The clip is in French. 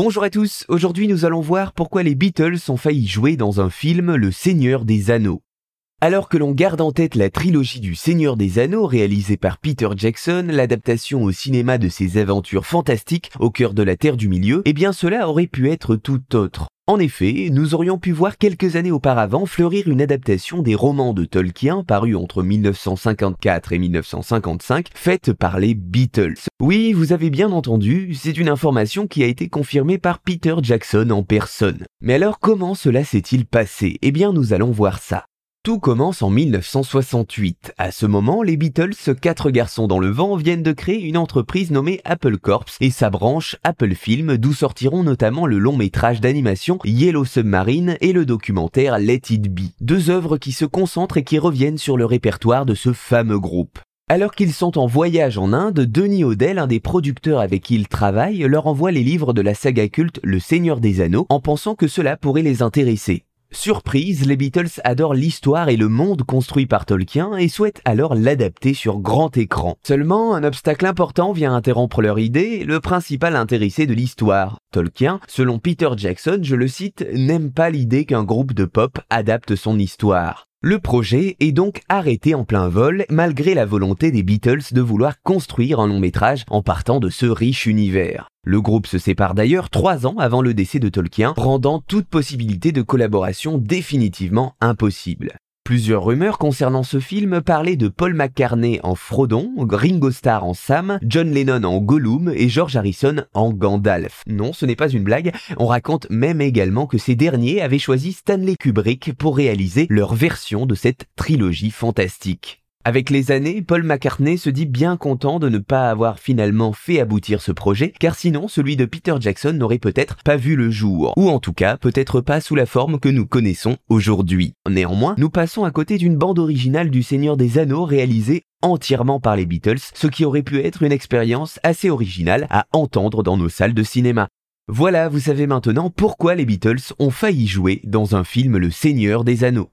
Bonjour à tous, aujourd'hui nous allons voir pourquoi les Beatles ont failli jouer dans un film Le Seigneur des Anneaux. Alors que l'on garde en tête la trilogie du Seigneur des Anneaux réalisée par Peter Jackson, l'adaptation au cinéma de ses aventures fantastiques au cœur de la Terre du Milieu, eh bien cela aurait pu être tout autre. En effet, nous aurions pu voir quelques années auparavant fleurir une adaptation des romans de Tolkien parus entre 1954 et 1955, faite par les Beatles. Oui, vous avez bien entendu, c'est une information qui a été confirmée par Peter Jackson en personne. Mais alors comment cela s'est-il passé? Eh bien nous allons voir ça. Tout commence en 1968. À ce moment, les Beatles, quatre garçons dans le vent, viennent de créer une entreprise nommée Apple Corps et sa branche Apple Film, d'où sortiront notamment le long métrage d'animation Yellow Submarine et le documentaire Let It Be. Deux œuvres qui se concentrent et qui reviennent sur le répertoire de ce fameux groupe. Alors qu'ils sont en voyage en Inde, Denis Odell, un des producteurs avec qui ils travaillent, leur envoie les livres de la saga culte Le Seigneur des Anneaux en pensant que cela pourrait les intéresser. Surprise, les Beatles adorent l'histoire et le monde construit par Tolkien et souhaitent alors l'adapter sur grand écran. Seulement, un obstacle important vient interrompre leur idée, le principal intéressé de l'histoire. Tolkien, selon Peter Jackson, je le cite, n'aime pas l'idée qu'un groupe de pop adapte son histoire. Le projet est donc arrêté en plein vol malgré la volonté des Beatles de vouloir construire un long métrage en partant de ce riche univers. Le groupe se sépare d'ailleurs trois ans avant le décès de Tolkien, rendant toute possibilité de collaboration définitivement impossible. Plusieurs rumeurs concernant ce film parlaient de Paul McCartney en Frodon, Ringo Starr en Sam, John Lennon en Gollum et George Harrison en Gandalf. Non, ce n'est pas une blague, on raconte même également que ces derniers avaient choisi Stanley Kubrick pour réaliser leur version de cette trilogie fantastique. Avec les années, Paul McCartney se dit bien content de ne pas avoir finalement fait aboutir ce projet, car sinon celui de Peter Jackson n'aurait peut-être pas vu le jour, ou en tout cas peut-être pas sous la forme que nous connaissons aujourd'hui. Néanmoins, nous passons à côté d'une bande originale du Seigneur des Anneaux réalisée entièrement par les Beatles, ce qui aurait pu être une expérience assez originale à entendre dans nos salles de cinéma. Voilà, vous savez maintenant pourquoi les Beatles ont failli jouer dans un film Le Seigneur des Anneaux.